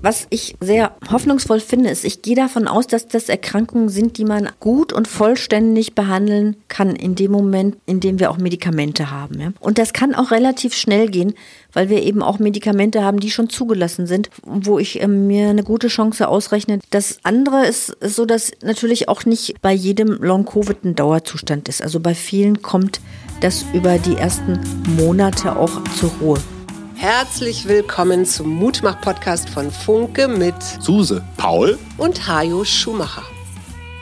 Was ich sehr hoffnungsvoll finde, ist, ich gehe davon aus, dass das Erkrankungen sind, die man gut und vollständig behandeln kann in dem Moment, in dem wir auch Medikamente haben. Ja? Und das kann auch relativ schnell gehen, weil wir eben auch Medikamente haben, die schon zugelassen sind, wo ich äh, mir eine gute Chance ausrechne. Das andere ist, ist so, dass natürlich auch nicht bei jedem Long-Covid ein Dauerzustand ist. Also bei vielen kommt das über die ersten Monate auch zur Ruhe. Herzlich willkommen zum Mutmach-Podcast von Funke mit Suse, Paul und Hajo Schumacher.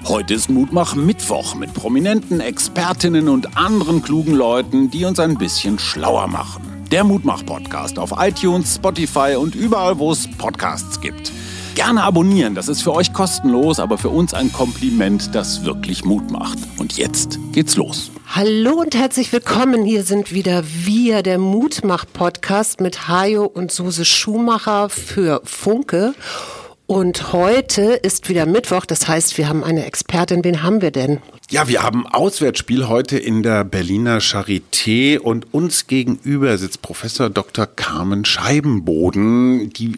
Heute ist Mutmach Mittwoch mit prominenten Expertinnen und anderen klugen Leuten, die uns ein bisschen schlauer machen. Der Mutmach-Podcast auf iTunes, Spotify und überall, wo es Podcasts gibt. Gerne abonnieren, das ist für euch kostenlos, aber für uns ein Kompliment, das wirklich Mut macht. Und jetzt geht's los. Hallo und herzlich willkommen. Hier sind wieder wir, der Mutmach-Podcast mit Hajo und Suse Schumacher für Funke. Und heute ist wieder Mittwoch, das heißt, wir haben eine Expertin. Wen haben wir denn? Ja, wir haben Auswärtsspiel heute in der Berliner Charité und uns gegenüber sitzt Professor Dr. Carmen Scheibenboden, die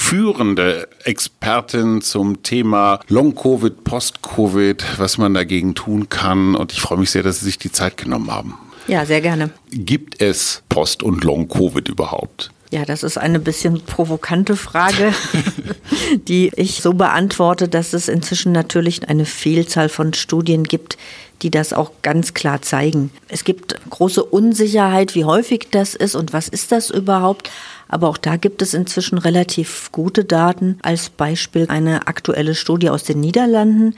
führende Expertin zum Thema Long-Covid, Post-Covid, was man dagegen tun kann. Und ich freue mich sehr, dass Sie sich die Zeit genommen haben. Ja, sehr gerne. Gibt es Post- und Long-Covid überhaupt? Ja, das ist eine bisschen provokante Frage, die ich so beantworte, dass es inzwischen natürlich eine Vielzahl von Studien gibt, die das auch ganz klar zeigen. Es gibt große Unsicherheit, wie häufig das ist und was ist das überhaupt. Aber auch da gibt es inzwischen relativ gute Daten. Als Beispiel eine aktuelle Studie aus den Niederlanden.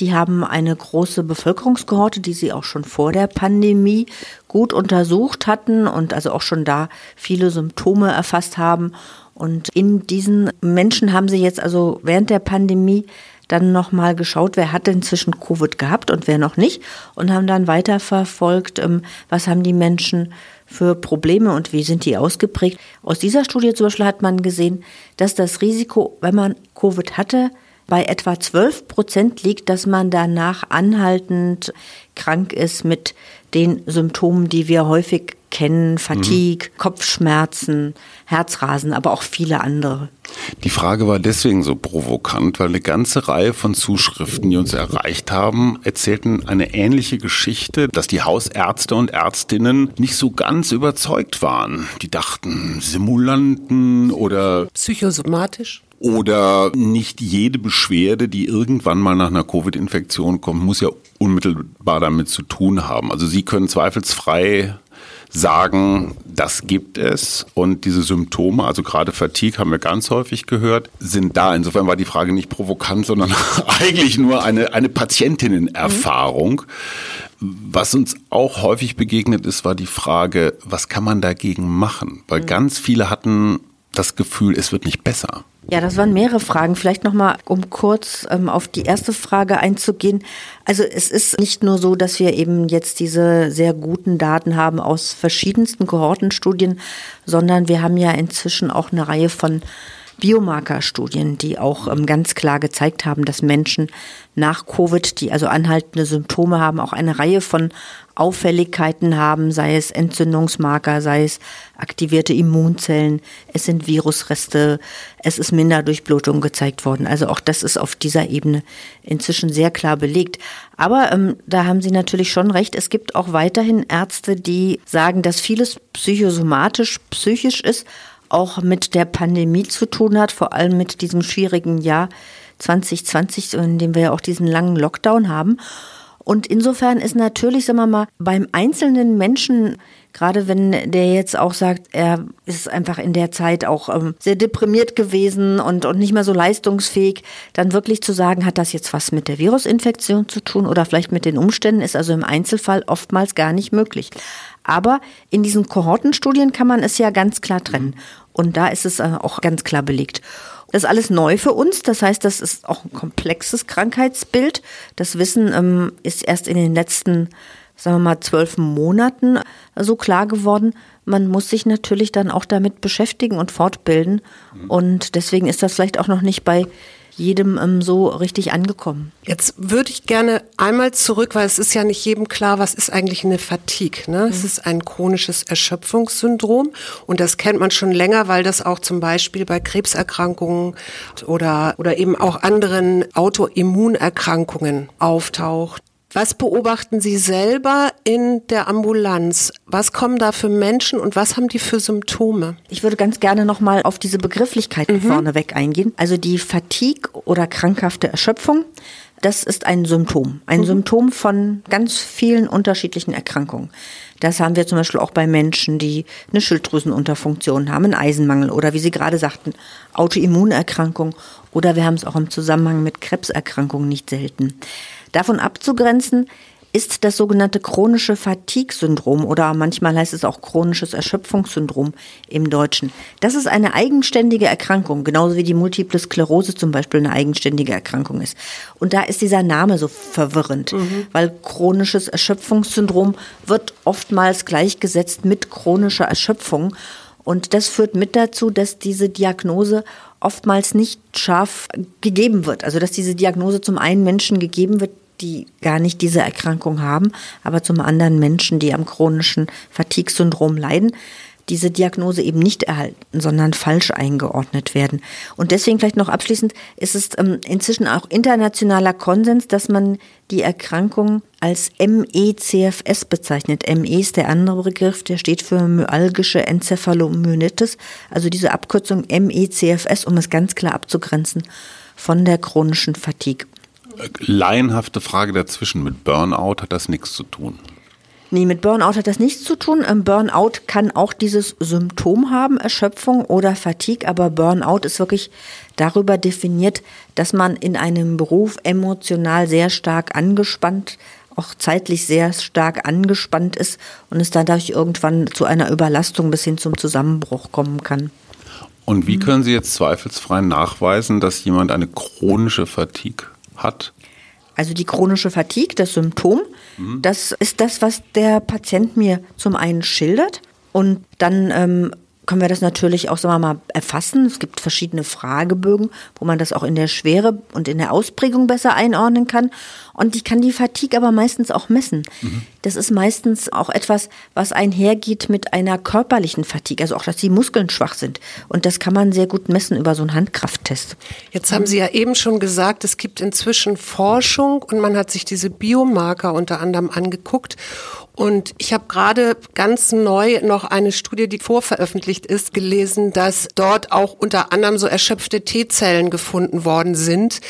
Die haben eine große Bevölkerungskohorte, die sie auch schon vor der Pandemie gut untersucht hatten und also auch schon da viele Symptome erfasst haben. Und in diesen Menschen haben sie jetzt also während der Pandemie dann nochmal geschaut, wer hat inzwischen Covid gehabt und wer noch nicht und haben dann weiterverfolgt, ähm, was haben die Menschen für Probleme und wie sind die ausgeprägt. Aus dieser Studie zum Beispiel hat man gesehen, dass das Risiko, wenn man Covid hatte, bei etwa 12 Prozent liegt, dass man danach anhaltend krank ist mit den Symptomen, die wir häufig kennen, Fatigue, mhm. Kopfschmerzen, Herzrasen, aber auch viele andere. Die Frage war deswegen so provokant, weil eine ganze Reihe von Zuschriften, die uns erreicht haben, erzählten eine ähnliche Geschichte, dass die Hausärzte und Ärztinnen nicht so ganz überzeugt waren. Die dachten, Simulanten oder psychosomatisch oder nicht jede Beschwerde, die irgendwann mal nach einer Covid-Infektion kommt, muss ja unmittelbar damit zu tun haben. Also Sie können zweifelsfrei sagen, das gibt es und diese Symptome, also gerade Fatigue haben wir ganz häufig gehört, sind da. Insofern war die Frage nicht provokant, sondern eigentlich nur eine, eine Patientinnenerfahrung. Was uns auch häufig begegnet ist, war die Frage, was kann man dagegen machen? Weil mhm. ganz viele hatten das Gefühl, es wird nicht besser. Ja, das waren mehrere Fragen. Vielleicht nochmal, um kurz ähm, auf die erste Frage einzugehen. Also es ist nicht nur so, dass wir eben jetzt diese sehr guten Daten haben aus verschiedensten Kohortenstudien, sondern wir haben ja inzwischen auch eine Reihe von Biomarkerstudien, die auch ähm, ganz klar gezeigt haben, dass Menschen nach Covid, die also anhaltende Symptome haben, auch eine Reihe von Auffälligkeiten haben, sei es Entzündungsmarker, sei es aktivierte Immunzellen, es sind Virusreste, es ist Minderdurchblutung gezeigt worden. Also auch das ist auf dieser Ebene inzwischen sehr klar belegt. Aber ähm, da haben Sie natürlich schon recht, es gibt auch weiterhin Ärzte, die sagen, dass vieles psychosomatisch, psychisch ist auch mit der Pandemie zu tun hat, vor allem mit diesem schwierigen Jahr 2020, in dem wir ja auch diesen langen Lockdown haben. Und insofern ist natürlich, sagen wir mal, beim einzelnen Menschen, gerade wenn der jetzt auch sagt, er ist einfach in der Zeit auch ähm, sehr deprimiert gewesen und, und nicht mehr so leistungsfähig, dann wirklich zu sagen, hat das jetzt was mit der Virusinfektion zu tun oder vielleicht mit den Umständen, ist also im Einzelfall oftmals gar nicht möglich. Aber in diesen Kohortenstudien kann man es ja ganz klar trennen. Und da ist es äh, auch ganz klar belegt. Das ist alles neu für uns. Das heißt, das ist auch ein komplexes Krankheitsbild. Das Wissen ähm, ist erst in den letzten, sagen wir mal, zwölf Monaten so klar geworden. Man muss sich natürlich dann auch damit beschäftigen und fortbilden. Und deswegen ist das vielleicht auch noch nicht bei jedem ähm, so richtig angekommen. Jetzt würde ich gerne einmal zurück, weil es ist ja nicht jedem klar, was ist eigentlich eine Fatigue. Ne? Mhm. Es ist ein chronisches Erschöpfungssyndrom und das kennt man schon länger, weil das auch zum Beispiel bei Krebserkrankungen oder, oder eben auch anderen Autoimmunerkrankungen auftaucht. Was beobachten Sie selber in der Ambulanz? Was kommen da für Menschen und was haben die für Symptome? Ich würde ganz gerne nochmal auf diese Begrifflichkeiten mhm. vorneweg eingehen. Also die Fatigue oder krankhafte Erschöpfung, das ist ein Symptom. Ein mhm. Symptom von ganz vielen unterschiedlichen Erkrankungen. Das haben wir zum Beispiel auch bei Menschen, die eine Schilddrüsenunterfunktion haben, einen Eisenmangel oder wie Sie gerade sagten, Autoimmunerkrankung oder wir haben es auch im Zusammenhang mit Krebserkrankungen nicht selten. Davon abzugrenzen ist das sogenannte chronische Fatigue-Syndrom oder manchmal heißt es auch chronisches Erschöpfungssyndrom im Deutschen. Das ist eine eigenständige Erkrankung, genauso wie die Multiple Sklerose zum Beispiel eine eigenständige Erkrankung ist. Und da ist dieser Name so verwirrend, mhm. weil chronisches Erschöpfungssyndrom wird oftmals gleichgesetzt mit chronischer Erschöpfung. Und das führt mit dazu, dass diese Diagnose oftmals nicht scharf gegeben wird. Also dass diese Diagnose zum einen Menschen gegeben wird, die gar nicht diese Erkrankung haben, aber zum anderen Menschen, die am chronischen Fatigue-Syndrom leiden diese Diagnose eben nicht erhalten, sondern falsch eingeordnet werden. Und deswegen vielleicht noch abschließend ist es ähm, inzwischen auch internationaler Konsens, dass man die Erkrankung als MECFS bezeichnet. ME ist der andere Begriff, der steht für myalgische Enzephalomyelitis, also diese Abkürzung MECFS, um es ganz klar abzugrenzen von der chronischen Fatigue. Laienhafte Frage dazwischen, mit Burnout hat das nichts zu tun. Nee, mit Burnout hat das nichts zu tun. Ähm, Burnout kann auch dieses Symptom haben, Erschöpfung oder Fatigue, aber Burnout ist wirklich darüber definiert, dass man in einem Beruf emotional sehr stark angespannt, auch zeitlich sehr stark angespannt ist und es dadurch irgendwann zu einer Überlastung bis hin zum Zusammenbruch kommen kann. Und wie können Sie jetzt zweifelsfrei nachweisen, dass jemand eine chronische Fatigue hat? Also die chronische Fatigue, das Symptom, mhm. das ist das, was der Patient mir zum einen schildert. Und dann ähm, können wir das natürlich auch, sagen wir mal, erfassen. Es gibt verschiedene Fragebögen, wo man das auch in der Schwere und in der Ausprägung besser einordnen kann. Und ich kann die Fatigue aber meistens auch messen. Mhm. Das ist meistens auch etwas, was einhergeht mit einer körperlichen Fatigue, also auch, dass die Muskeln schwach sind. Und das kann man sehr gut messen über so einen Handkrafttest. Jetzt haben Sie ja eben schon gesagt, es gibt inzwischen Forschung und man hat sich diese Biomarker unter anderem angeguckt. Und ich habe gerade ganz neu noch eine Studie, die vorveröffentlicht ist, gelesen, dass dort auch unter anderem so erschöpfte T-Zellen gefunden worden sind,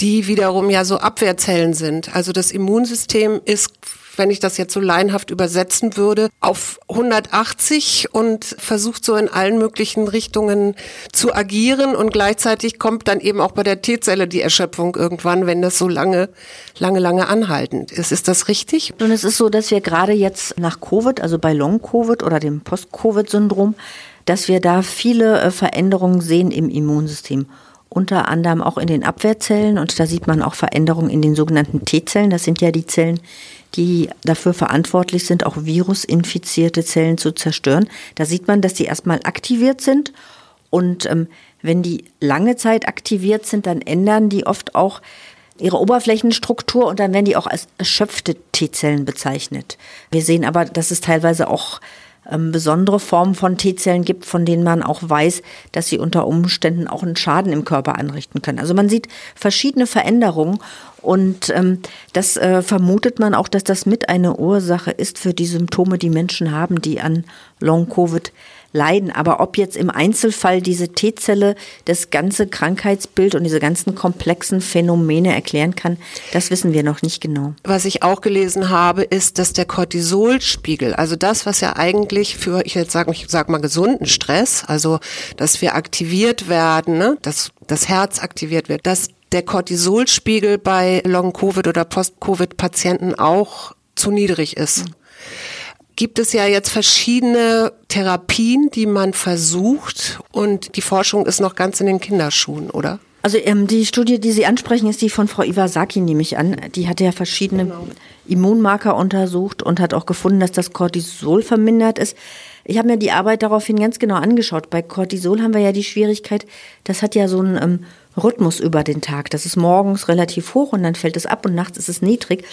die wiederum ja so Abwehrzellen sind. Also das Immunsystem ist wenn ich das jetzt so laienhaft übersetzen würde, auf 180 und versucht so in allen möglichen Richtungen zu agieren und gleichzeitig kommt dann eben auch bei der T-Zelle die Erschöpfung irgendwann, wenn das so lange, lange, lange anhaltend ist. Ist das richtig? Und es ist so, dass wir gerade jetzt nach Covid, also bei Long-Covid oder dem Post-Covid-Syndrom, dass wir da viele äh, Veränderungen sehen im Immunsystem unter anderem auch in den Abwehrzellen und da sieht man auch Veränderungen in den sogenannten T-Zellen. Das sind ja die Zellen, die dafür verantwortlich sind, auch virusinfizierte Zellen zu zerstören. Da sieht man, dass die erstmal aktiviert sind und ähm, wenn die lange Zeit aktiviert sind, dann ändern die oft auch ihre Oberflächenstruktur und dann werden die auch als erschöpfte T-Zellen bezeichnet. Wir sehen aber, dass es teilweise auch ähm, besondere Formen von T-Zellen gibt, von denen man auch weiß, dass sie unter Umständen auch einen Schaden im Körper anrichten können. Also man sieht verschiedene Veränderungen und ähm, das äh, vermutet man auch, dass das mit eine Ursache ist für die Symptome, die Menschen haben, die an Long-Covid leiden. Aber ob jetzt im Einzelfall diese T-Zelle das ganze Krankheitsbild und diese ganzen komplexen Phänomene erklären kann, das wissen wir noch nicht genau. Was ich auch gelesen habe, ist, dass der Cortisolspiegel, also das, was ja eigentlich für, ich jetzt sage, ich sag mal gesunden Stress, also dass wir aktiviert werden, ne, dass das Herz aktiviert wird, dass der Cortisolspiegel bei Long-Covid oder Post-Covid-Patienten auch zu niedrig ist. Mhm gibt es ja jetzt verschiedene Therapien, die man versucht und die Forschung ist noch ganz in den Kinderschuhen, oder? Also ähm, die Studie, die Sie ansprechen, ist die von Frau Iwasaki, nehme ich an. Die hatte ja verschiedene genau. Immunmarker untersucht und hat auch gefunden, dass das Cortisol vermindert ist. Ich habe mir die Arbeit daraufhin ganz genau angeschaut. Bei Cortisol haben wir ja die Schwierigkeit, das hat ja so einen ähm, Rhythmus über den Tag. Das ist morgens relativ hoch und dann fällt es ab und nachts ist es niedrig.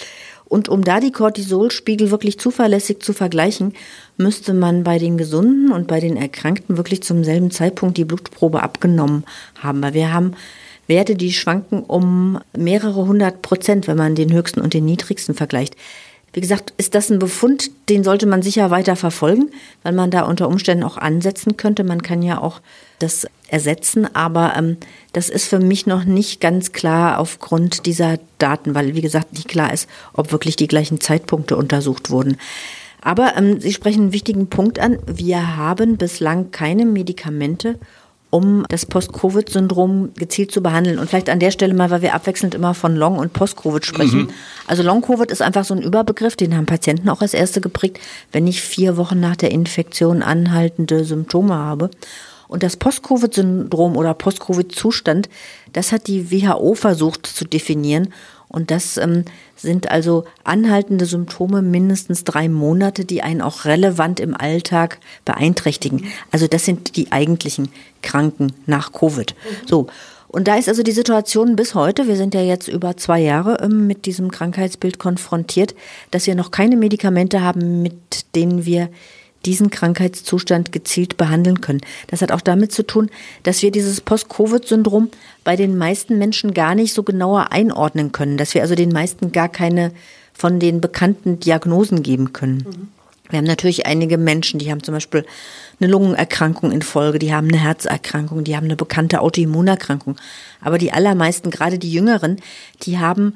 Und um da die Cortisolspiegel wirklich zuverlässig zu vergleichen, müsste man bei den Gesunden und bei den Erkrankten wirklich zum selben Zeitpunkt die Blutprobe abgenommen haben. Weil wir haben Werte, die schwanken um mehrere hundert Prozent, wenn man den höchsten und den niedrigsten vergleicht. Wie gesagt, ist das ein Befund, den sollte man sicher weiter verfolgen, weil man da unter Umständen auch ansetzen könnte. Man kann ja auch das ersetzen, aber ähm, das ist für mich noch nicht ganz klar aufgrund dieser Daten, weil, wie gesagt, nicht klar ist, ob wirklich die gleichen Zeitpunkte untersucht wurden. Aber ähm, Sie sprechen einen wichtigen Punkt an. Wir haben bislang keine Medikamente, um das Post-Covid-Syndrom gezielt zu behandeln. Und vielleicht an der Stelle mal, weil wir abwechselnd immer von Long- und Post-Covid sprechen. Mhm. Also Long-Covid ist einfach so ein Überbegriff, den haben Patienten auch als erste geprägt, wenn ich vier Wochen nach der Infektion anhaltende Symptome habe. Und das Post-Covid-Syndrom oder Post-Covid-Zustand, das hat die WHO versucht zu definieren. Und das ähm, sind also anhaltende Symptome mindestens drei Monate, die einen auch relevant im Alltag beeinträchtigen. Also das sind die eigentlichen Kranken nach Covid. So. Und da ist also die Situation bis heute, wir sind ja jetzt über zwei Jahre ähm, mit diesem Krankheitsbild konfrontiert, dass wir noch keine Medikamente haben, mit denen wir diesen Krankheitszustand gezielt behandeln können. Das hat auch damit zu tun, dass wir dieses Post-Covid-Syndrom bei den meisten Menschen gar nicht so genauer einordnen können, dass wir also den meisten gar keine von den bekannten Diagnosen geben können. Mhm. Wir haben natürlich einige Menschen, die haben zum Beispiel eine Lungenerkrankung in Folge, die haben eine Herzerkrankung, die haben eine bekannte Autoimmunerkrankung. Aber die allermeisten, gerade die Jüngeren, die haben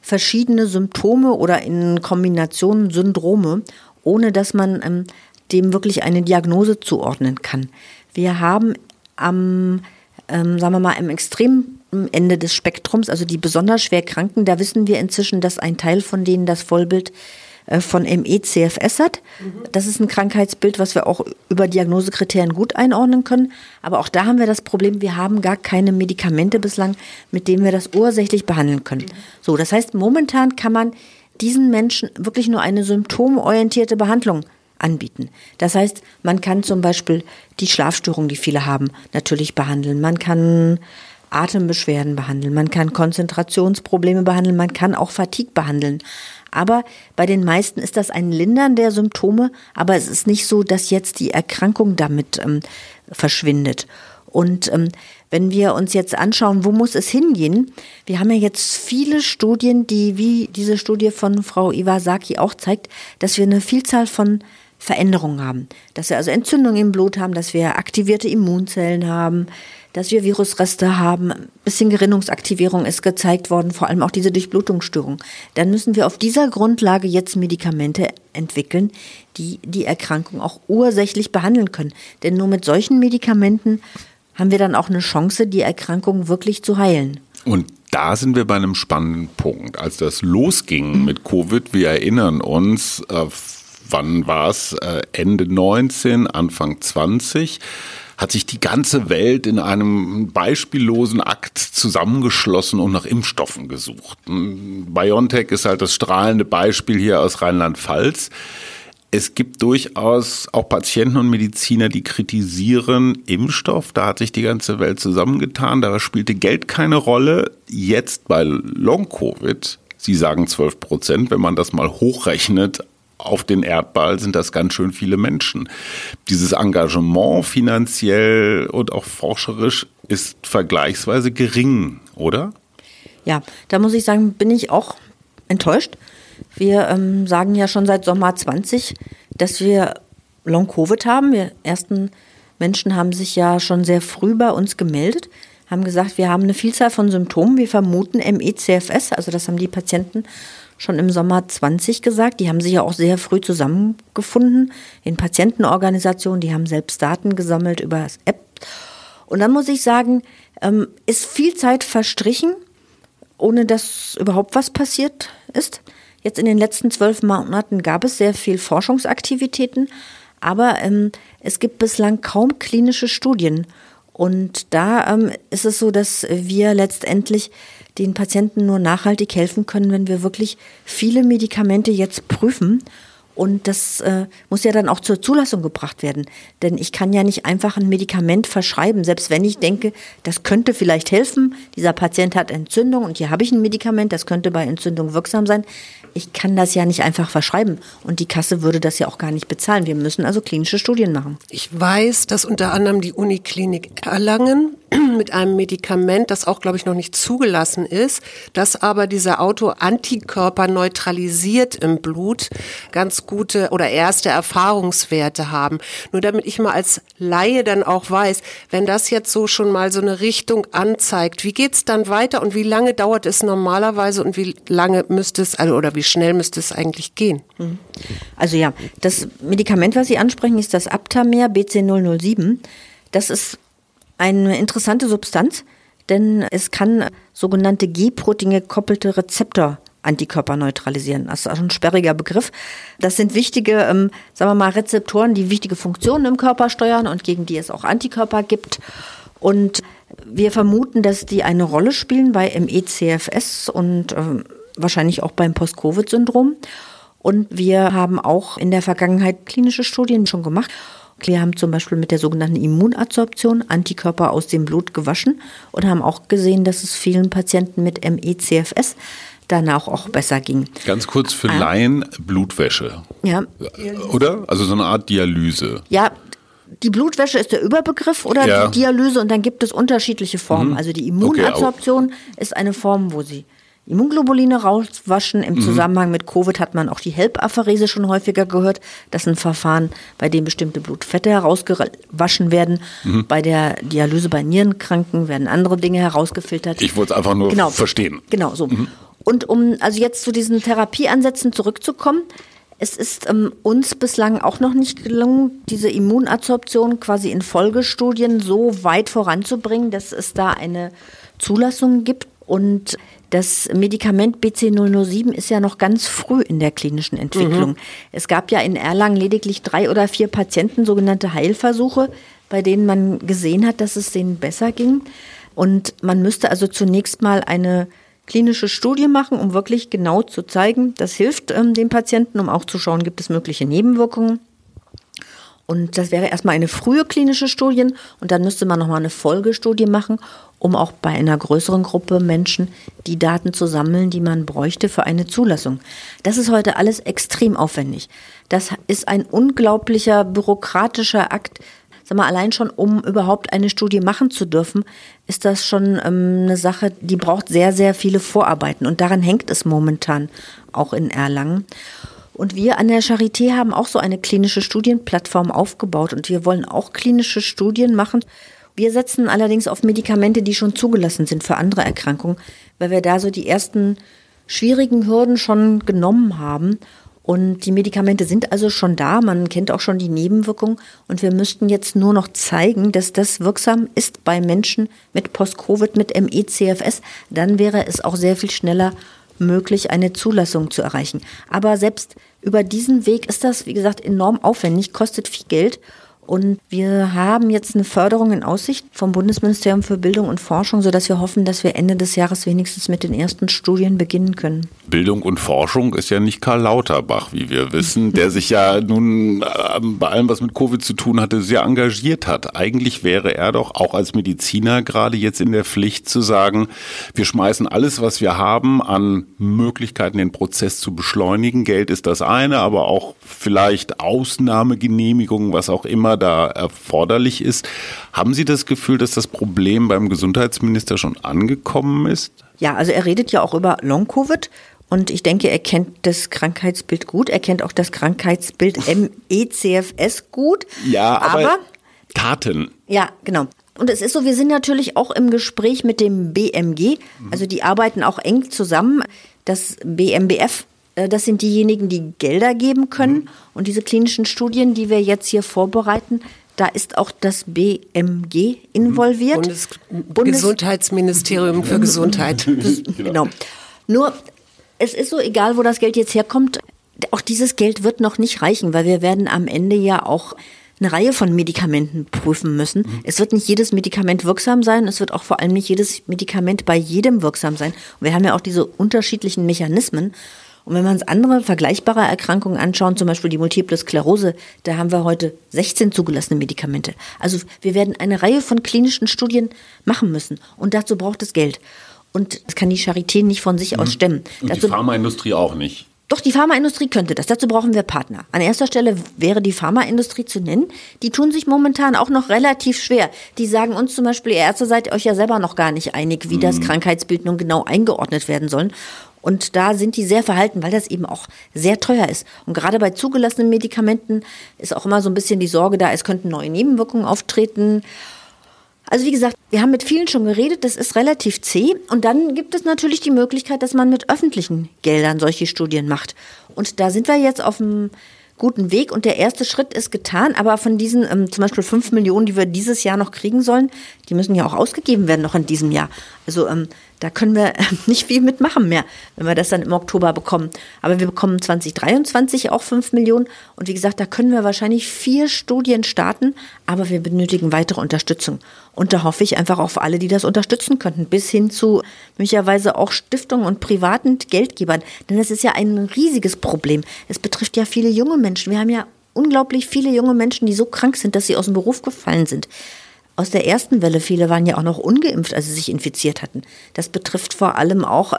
verschiedene Symptome oder in Kombination Syndrome, ohne dass man ähm, dem wirklich eine Diagnose zuordnen kann. Wir haben am, ähm, sagen wir mal, im extremen Ende des Spektrums, also die besonders schwer Kranken, da wissen wir inzwischen, dass ein Teil von denen das Vollbild äh, von ME-CFS hat. Mhm. Das ist ein Krankheitsbild, was wir auch über Diagnosekriterien gut einordnen können. Aber auch da haben wir das Problem, wir haben gar keine Medikamente bislang, mit denen wir das ursächlich behandeln können. Mhm. So, das heißt, momentan kann man diesen Menschen wirklich nur eine symptomorientierte Behandlung anbieten. Das heißt, man kann zum Beispiel die Schlafstörung, die viele haben, natürlich behandeln. Man kann Atembeschwerden behandeln, man kann Konzentrationsprobleme behandeln, man kann auch Fatigue behandeln. Aber bei den meisten ist das ein Lindern der Symptome, aber es ist nicht so, dass jetzt die Erkrankung damit ähm, verschwindet. Und ähm, wenn wir uns jetzt anschauen, wo muss es hingehen? Wir haben ja jetzt viele Studien, die, wie diese Studie von Frau Iwasaki auch zeigt, dass wir eine Vielzahl von Veränderungen haben. Dass wir also Entzündungen im Blut haben, dass wir aktivierte Immunzellen haben, dass wir Virusreste haben, ein bisschen Gerinnungsaktivierung ist gezeigt worden, vor allem auch diese Durchblutungsstörung. Dann müssen wir auf dieser Grundlage jetzt Medikamente entwickeln, die die Erkrankung auch ursächlich behandeln können. Denn nur mit solchen Medikamenten haben wir dann auch eine Chance, die Erkrankung wirklich zu heilen. Und da sind wir bei einem spannenden Punkt. Als das losging mit Covid, wir erinnern uns, äh, wann war es, äh, Ende 19, Anfang 20, hat sich die ganze Welt in einem beispiellosen Akt zusammengeschlossen und nach Impfstoffen gesucht. BioNTech ist halt das strahlende Beispiel hier aus Rheinland-Pfalz. Es gibt durchaus auch Patienten und Mediziner, die kritisieren Impfstoff. Da hat sich die ganze Welt zusammengetan. Da spielte Geld keine Rolle. Jetzt bei Long-Covid, Sie sagen 12 Prozent, wenn man das mal hochrechnet, auf den Erdball sind das ganz schön viele Menschen. Dieses Engagement finanziell und auch forscherisch ist vergleichsweise gering, oder? Ja, da muss ich sagen, bin ich auch enttäuscht. Wir ähm, sagen ja schon seit Sommer 20, dass wir Long-Covid haben. Wir ersten Menschen haben sich ja schon sehr früh bei uns gemeldet, haben gesagt, wir haben eine Vielzahl von Symptomen. Wir vermuten ME-CFS, also das haben die Patienten schon im Sommer 20 gesagt. Die haben sich ja auch sehr früh zusammengefunden in Patientenorganisationen. Die haben selbst Daten gesammelt über das App. Und dann muss ich sagen, ähm, ist viel Zeit verstrichen, ohne dass überhaupt was passiert ist. Jetzt in den letzten zwölf Monaten gab es sehr viel Forschungsaktivitäten, aber ähm, es gibt bislang kaum klinische Studien. Und da ähm, ist es so, dass wir letztendlich den Patienten nur nachhaltig helfen können, wenn wir wirklich viele Medikamente jetzt prüfen Und das äh, muss ja dann auch zur Zulassung gebracht werden. Denn ich kann ja nicht einfach ein Medikament verschreiben, selbst wenn ich denke, das könnte vielleicht helfen. Dieser Patient hat Entzündung und hier habe ich ein Medikament, das könnte bei Entzündung wirksam sein. Ich kann das ja nicht einfach verschreiben und die Kasse würde das ja auch gar nicht bezahlen. Wir müssen also klinische Studien machen. Ich weiß, dass unter anderem die Uniklinik Erlangen mit einem Medikament, das auch, glaube ich, noch nicht zugelassen ist, das aber diese Autoantikörper neutralisiert im Blut, ganz gute oder erste Erfahrungswerte haben. Nur damit ich mal als Laie dann auch weiß, wenn das jetzt so schon mal so eine Richtung anzeigt, wie geht's dann weiter und wie lange dauert es normalerweise und wie lange müsste es, also oder wie schnell müsste es eigentlich gehen? Mhm. Also ja, das Medikament, was Sie ansprechen, ist das Aptamer BC007. Das ist eine interessante Substanz, denn es kann sogenannte G-Protein gekoppelte Rezeptor Antikörper neutralisieren. Das ist auch ein sperriger Begriff. Das sind wichtige, ähm, sagen wir mal, Rezeptoren, die wichtige Funktionen im Körper steuern und gegen die es auch Antikörper gibt. Und wir vermuten, dass die eine Rolle spielen bei MECFS und äh, wahrscheinlich auch beim Post-Covid-Syndrom. Und wir haben auch in der Vergangenheit klinische Studien schon gemacht. Wir haben zum Beispiel mit der sogenannten Immunadsorption Antikörper aus dem Blut gewaschen und haben auch gesehen, dass es vielen Patienten mit MECFS danach auch besser ging. Ganz kurz für ah. Laien, Blutwäsche. Ja. Oder? Also so eine Art Dialyse. Ja, die Blutwäsche ist der Überbegriff oder ja. die Dialyse und dann gibt es unterschiedliche Formen. Mhm. Also die Immunadsorption okay, ist eine Form, wo sie Immunglobuline rauswaschen. Im mhm. Zusammenhang mit Covid hat man auch die Help-Apherese schon häufiger gehört. Das ist ein Verfahren, bei dem bestimmte Blutfette herausgewaschen werden. Mhm. Bei der Dialyse bei Nierenkranken werden andere Dinge herausgefiltert. Ich wollte es einfach nur genau. verstehen. Genau, so. Mhm. Und um also jetzt zu diesen Therapieansätzen zurückzukommen, es ist ähm, uns bislang auch noch nicht gelungen, diese Immunadsorption quasi in Folgestudien so weit voranzubringen, dass es da eine Zulassung gibt. Und das Medikament BC007 ist ja noch ganz früh in der klinischen Entwicklung. Mhm. Es gab ja in Erlangen lediglich drei oder vier Patienten, sogenannte Heilversuche, bei denen man gesehen hat, dass es denen besser ging. Und man müsste also zunächst mal eine klinische Studie machen, um wirklich genau zu zeigen, das hilft ähm, dem Patienten, um auch zu schauen, gibt es mögliche Nebenwirkungen. Und das wäre erstmal eine frühe klinische Studie und dann müsste man nochmal eine Folgestudie machen, um auch bei einer größeren Gruppe Menschen die Daten zu sammeln, die man bräuchte für eine Zulassung. Das ist heute alles extrem aufwendig. Das ist ein unglaublicher bürokratischer Akt. Sag mal, allein schon, um überhaupt eine Studie machen zu dürfen, ist das schon ähm, eine Sache, die braucht sehr, sehr viele Vorarbeiten. Und daran hängt es momentan auch in Erlangen. Und wir an der Charité haben auch so eine klinische Studienplattform aufgebaut und wir wollen auch klinische Studien machen. Wir setzen allerdings auf Medikamente, die schon zugelassen sind für andere Erkrankungen, weil wir da so die ersten schwierigen Hürden schon genommen haben. Und die Medikamente sind also schon da, man kennt auch schon die Nebenwirkungen und wir müssten jetzt nur noch zeigen, dass das wirksam ist bei Menschen mit Post-Covid, mit ME-CFS. Dann wäre es auch sehr viel schneller möglich, eine Zulassung zu erreichen. Aber selbst über diesen Weg ist das, wie gesagt, enorm aufwendig, kostet viel Geld und wir haben jetzt eine Förderung in Aussicht vom Bundesministerium für Bildung und Forschung, sodass wir hoffen, dass wir Ende des Jahres wenigstens mit den ersten Studien beginnen können. Bildung und Forschung ist ja nicht Karl Lauterbach, wie wir wissen, der sich ja nun äh, bei allem, was mit Covid zu tun hatte, sehr engagiert hat. Eigentlich wäre er doch auch als Mediziner gerade jetzt in der Pflicht zu sagen, wir schmeißen alles, was wir haben, an Möglichkeiten, den Prozess zu beschleunigen. Geld ist das eine, aber auch vielleicht Ausnahmegenehmigungen, was auch immer da erforderlich ist. Haben Sie das Gefühl, dass das Problem beim Gesundheitsminister schon angekommen ist? Ja, also er redet ja auch über Long-Covid. Und ich denke, er kennt das Krankheitsbild gut. Er kennt auch das Krankheitsbild MECFS gut. Ja, aber, aber Taten. Ja, genau. Und es ist so, wir sind natürlich auch im Gespräch mit dem BMG. Also die arbeiten auch eng zusammen. Das BMBF das sind diejenigen, die Gelder geben können. Mhm. Und diese klinischen Studien, die wir jetzt hier vorbereiten, da ist auch das BMG involviert. Bundes Bundesgesundheitsministerium für Gesundheit. genau. Nur, es ist so, egal wo das Geld jetzt herkommt, auch dieses Geld wird noch nicht reichen, weil wir werden am Ende ja auch eine Reihe von Medikamenten prüfen müssen. Mhm. Es wird nicht jedes Medikament wirksam sein, es wird auch vor allem nicht jedes Medikament bei jedem wirksam sein. Und wir haben ja auch diese unterschiedlichen Mechanismen. Und wenn wir uns andere vergleichbare Erkrankungen anschauen, zum Beispiel die Multiple Sklerose, da haben wir heute 16 zugelassene Medikamente. Also wir werden eine Reihe von klinischen Studien machen müssen. Und dazu braucht es Geld. Und das kann die Charité nicht von sich aus stemmen. Und dazu die Pharmaindustrie auch nicht. doch, die Pharmaindustrie könnte das. Dazu brauchen wir Partner. An erster Stelle wäre die Pharmaindustrie zu nennen. Die tun sich momentan auch noch relativ schwer. Die sagen uns zum Beispiel, ihr Ärzte seid euch ja selber noch gar nicht einig, wie das Krankheitsbild nun genau eingeordnet werden soll. Und da sind die sehr verhalten, weil das eben auch sehr teuer ist. Und gerade bei zugelassenen Medikamenten ist auch immer so ein bisschen die Sorge da, es könnten neue Nebenwirkungen auftreten. Also wie gesagt, wir haben mit vielen schon geredet, das ist relativ zäh. Und dann gibt es natürlich die Möglichkeit, dass man mit öffentlichen Geldern solche Studien macht. Und da sind wir jetzt auf einem guten Weg und der erste Schritt ist getan. Aber von diesen ähm, zum Beispiel fünf Millionen, die wir dieses Jahr noch kriegen sollen, die müssen ja auch ausgegeben werden noch in diesem Jahr. Also ähm, da können wir nicht viel mitmachen mehr, wenn wir das dann im Oktober bekommen. Aber wir bekommen 2023 auch 5 Millionen. Und wie gesagt, da können wir wahrscheinlich vier Studien starten, aber wir benötigen weitere Unterstützung. Und da hoffe ich einfach auf alle, die das unterstützen könnten, bis hin zu möglicherweise auch Stiftungen und privaten Geldgebern. Denn das ist ja ein riesiges Problem. Es betrifft ja viele junge Menschen. Wir haben ja unglaublich viele junge Menschen, die so krank sind, dass sie aus dem Beruf gefallen sind aus der ersten Welle. Viele waren ja auch noch ungeimpft, als sie sich infiziert hatten. Das betrifft vor allem auch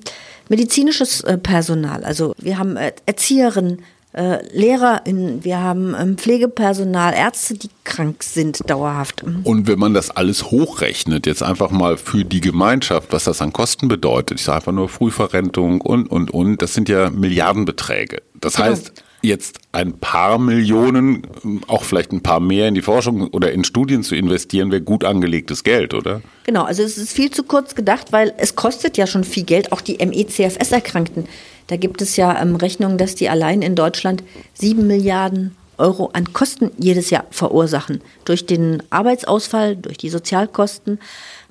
medizinisches äh, Personal. Also wir haben äh, Erzieherinnen, äh, LehrerInnen, wir haben ähm, Pflegepersonal, Ärzte, die krank sind dauerhaft. Und wenn man das alles hochrechnet, jetzt einfach mal für die Gemeinschaft, was das an Kosten bedeutet, ich sage einfach nur Frühverrentung und, und, und, das sind ja Milliardenbeträge. Das Genau. heißt, jetzt ein paar Millionen, auch vielleicht ein paar mehr in die Forschung oder in Studien zu investieren, wäre gut angelegtes Geld, oder? Genau, also es ist viel zu kurz gedacht, weil es kostet ja schon viel Geld, auch die ME-CFS-Erkrankten. Da gibt es ja ähm, Rechnungen, dass die allein in Deutschland sieben Milliarden Euro an Kosten jedes Jahr verursachen. Durch den Arbeitsausfall, durch die Sozialkosten.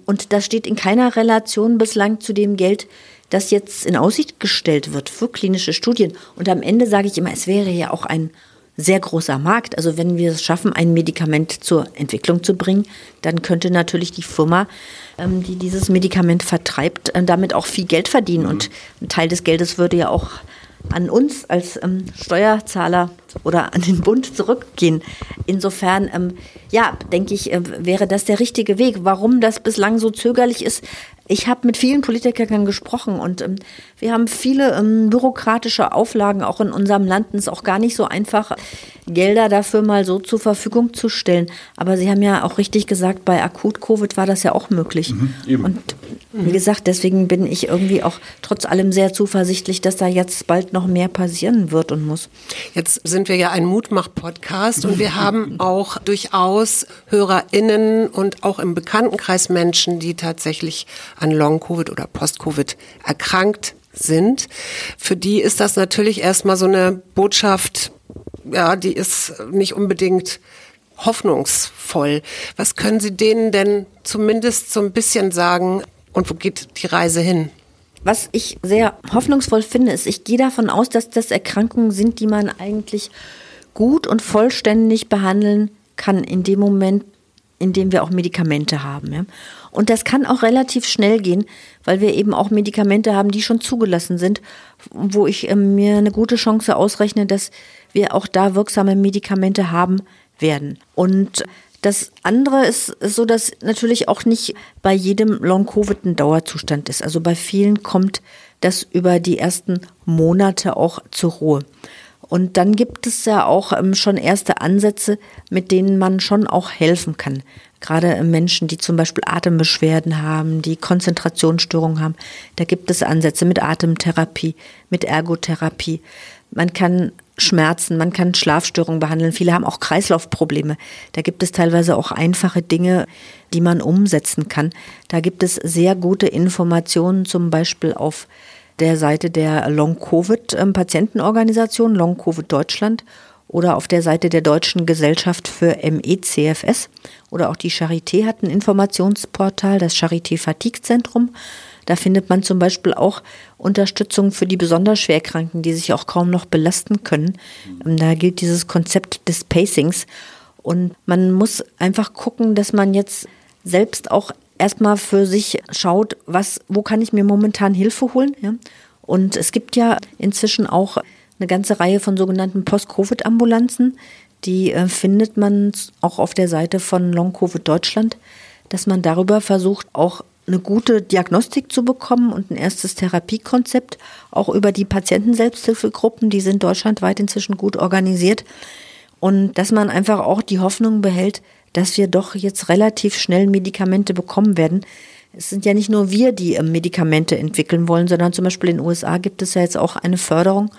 Und das steht in keiner Relation bislang zu dem Geld, das jetzt in Aussicht gestellt wird für klinische Studien. Und am Ende sage ich immer, es wäre ja auch ein sehr großer Markt. Also wenn wir es schaffen, ein Medikament zur Entwicklung zu bringen, dann könnte natürlich die Firma, ähm, die dieses Medikament vertreibt, äh, damit auch viel Geld verdienen. Und ein Teil des Geldes würde ja auch an uns als ähm, Steuerzahler oder an den Bund zurückgehen. Insofern, ähm, ja, denke ich, äh, wäre das der richtige Weg. Warum das bislang so zögerlich ist, ich habe mit vielen Politikern gesprochen und ähm, wir haben viele ähm, bürokratische Auflagen auch in unserem Land. Es ist auch gar nicht so einfach, Gelder dafür mal so zur Verfügung zu stellen. Aber Sie haben ja auch richtig gesagt, bei Akut-Covid war das ja auch möglich. eben. Und wie gesagt, deswegen bin ich irgendwie auch trotz allem sehr zuversichtlich, dass da jetzt bald noch mehr passieren wird und muss. Jetzt sind wir ja ein Mutmach-Podcast und wir haben auch durchaus HörerInnen und auch im Bekanntenkreis Menschen, die tatsächlich an Long-Covid oder Post-Covid erkrankt sind. Für die ist das natürlich erstmal so eine Botschaft, ja, die ist nicht unbedingt hoffnungsvoll. Was können Sie denen denn zumindest so ein bisschen sagen und wo geht die Reise hin? Was ich sehr hoffnungsvoll finde, ist, ich gehe davon aus, dass das Erkrankungen sind, die man eigentlich gut und vollständig behandeln kann in dem Moment, in dem wir auch Medikamente haben. Ja. Und das kann auch relativ schnell gehen, weil wir eben auch Medikamente haben, die schon zugelassen sind, wo ich äh, mir eine gute Chance ausrechne, dass wir auch da wirksame Medikamente haben werden. Und das andere ist, so, dass natürlich auch nicht bei jedem Long-Covid ein Dauerzustand ist. Also bei vielen kommt das über die ersten Monate auch zur Ruhe. Und dann gibt es ja auch ähm, schon erste Ansätze, mit denen man schon auch helfen kann. Gerade äh, Menschen, die zum Beispiel Atembeschwerden haben, die Konzentrationsstörungen haben, da gibt es Ansätze mit Atemtherapie, mit Ergotherapie. Man kann Schmerzen, man kann Schlafstörungen behandeln. Viele haben auch Kreislaufprobleme. Da gibt es teilweise auch einfache Dinge, die man umsetzen kann. Da gibt es sehr gute Informationen, zum Beispiel auf der Seite der Long-Covid-Patientenorganisation, Long-Covid Deutschland oder auf der Seite der Deutschen Gesellschaft für MECFS oder auch die Charité hat ein Informationsportal, das Charité Fatigue Zentrum. Da findet man zum Beispiel auch Unterstützung für die besonders Schwerkranken, die sich auch kaum noch belasten können. Da gilt dieses Konzept des Pacings. Und man muss einfach gucken, dass man jetzt selbst auch erstmal für sich schaut, was, wo kann ich mir momentan Hilfe holen, ja? Und es gibt ja inzwischen auch eine ganze Reihe von sogenannten Post-Covid-Ambulanzen. Die äh, findet man auch auf der Seite von Long Covid Deutschland, dass man darüber versucht, auch eine gute Diagnostik zu bekommen und ein erstes Therapiekonzept, auch über die Patientenselbsthilfegruppen, die sind deutschlandweit inzwischen gut organisiert. Und dass man einfach auch die Hoffnung behält, dass wir doch jetzt relativ schnell Medikamente bekommen werden. Es sind ja nicht nur wir, die ähm, Medikamente entwickeln wollen, sondern zum Beispiel in den USA gibt es ja jetzt auch eine Förderung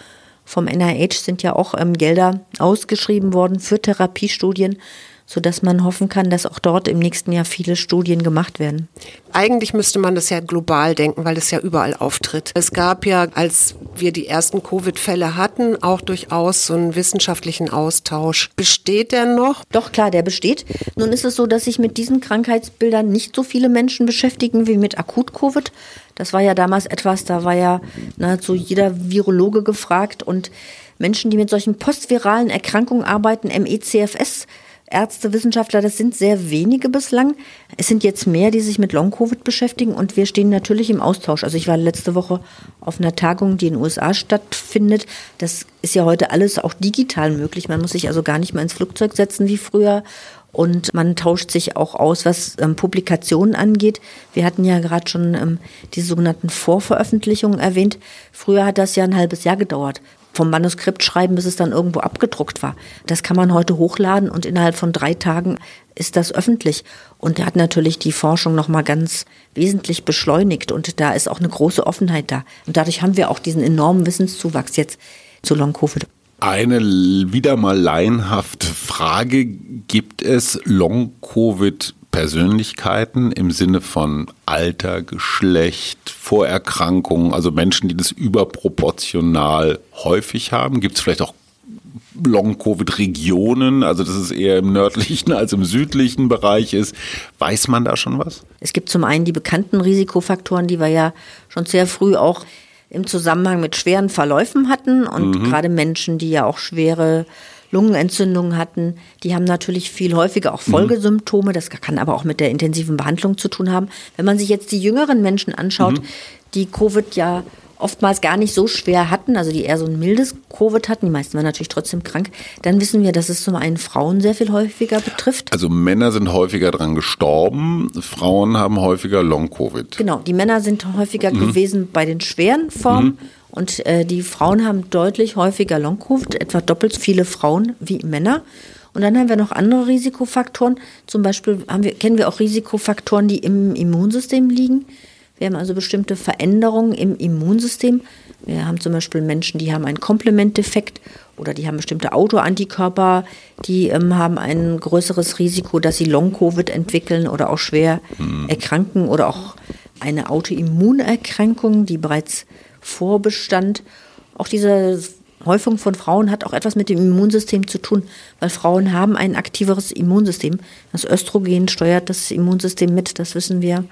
vom NIH, sind ja auch ähm, Gelder ausgeschrieben worden für Therapiestudien so dass man hoffen kann, dass auch dort im nächsten Jahr viele Studien gemacht werden. Eigentlich müsste man das ja global denken, weil es ja überall auftritt. Es gab ja, als wir die ersten Covid-Fälle hatten, auch durchaus so einen wissenschaftlichen Austausch. Besteht der noch? Doch, klar, der besteht. Nun ist es so, dass sich mit diesen Krankheitsbildern nicht so viele Menschen beschäftigen wie mit Akut-Covid. Das war ja damals etwas, da war ja nahezu jeder Virologe gefragt und Menschen, die mit solchen postviralen Erkrankungen arbeiten, MECFS, Ärzte, Wissenschaftler, das sind sehr wenige bislang. Es sind jetzt mehr, die sich mit Long-Covid beschäftigen und wir stehen natürlich im Austausch. Also ich war letzte Woche auf einer Tagung, die in den USA stattfindet. Das ist ja heute alles auch digital möglich. Man muss sich also gar nicht mehr ins Flugzeug setzen wie früher. Und man tauscht sich auch aus, was ähm, Publikationen angeht. Wir hatten ja gerade schon ähm, diese sogenannten Vorveröffentlichungen erwähnt. Früher hat das ja ein halbes Jahr gedauert, vom Manuskript schreiben, bis es dann irgendwo abgedruckt war. Das kann man heute hochladen und innerhalb von drei Tagen ist das öffentlich. Und der hat natürlich die Forschung nochmal ganz wesentlich beschleunigt und da ist auch eine große Offenheit da. Und dadurch haben wir auch diesen enormen Wissenszuwachs jetzt zu Long-Covid. Eine wieder mal laienhafte Frage. Gibt es Long-Covid Persönlichkeiten im Sinne von Alter, Geschlecht, Vorerkrankungen, also Menschen, die das überproportional häufig haben? Gibt es vielleicht auch Long-Covid-Regionen, also dass es eher im nördlichen als im südlichen Bereich ist. Weiß man da schon was? Es gibt zum einen die bekannten Risikofaktoren, die wir ja schon sehr früh auch im Zusammenhang mit schweren Verläufen hatten und mhm. gerade Menschen, die ja auch schwere Lungenentzündungen hatten, die haben natürlich viel häufiger auch Folgesymptome. Das kann aber auch mit der intensiven Behandlung zu tun haben. Wenn man sich jetzt die jüngeren Menschen anschaut, mhm. die Covid ja oftmals gar nicht so schwer hatten, also die eher so ein mildes Covid hatten, die meisten waren natürlich trotzdem krank, dann wissen wir, dass es zum einen Frauen sehr viel häufiger betrifft. Also Männer sind häufiger dran gestorben, Frauen haben häufiger Long-Covid. Genau, die Männer sind häufiger mhm. gewesen bei den schweren Formen. Mhm. Und äh, die Frauen haben deutlich häufiger Long-Covid, etwa doppelt so viele Frauen wie Männer. Und dann haben wir noch andere Risikofaktoren. Zum Beispiel wir, kennen wir auch Risikofaktoren, die im Immunsystem liegen. Wir haben also bestimmte Veränderungen im Immunsystem. Wir haben zum Beispiel Menschen, die haben einen Komplementdefekt oder die haben bestimmte Autoantikörper, die ähm, haben ein größeres Risiko, dass sie Long-Covid entwickeln oder auch schwer mhm. erkranken oder auch eine Autoimmunerkrankung, die bereits vorbestand. Auch diese Häufung von Frauen hat auch etwas mit dem Immunsystem zu tun, weil Frauen haben ein aktiveres Immunsystem. Das Östrogen steuert das Immunsystem mit, das wissen wir.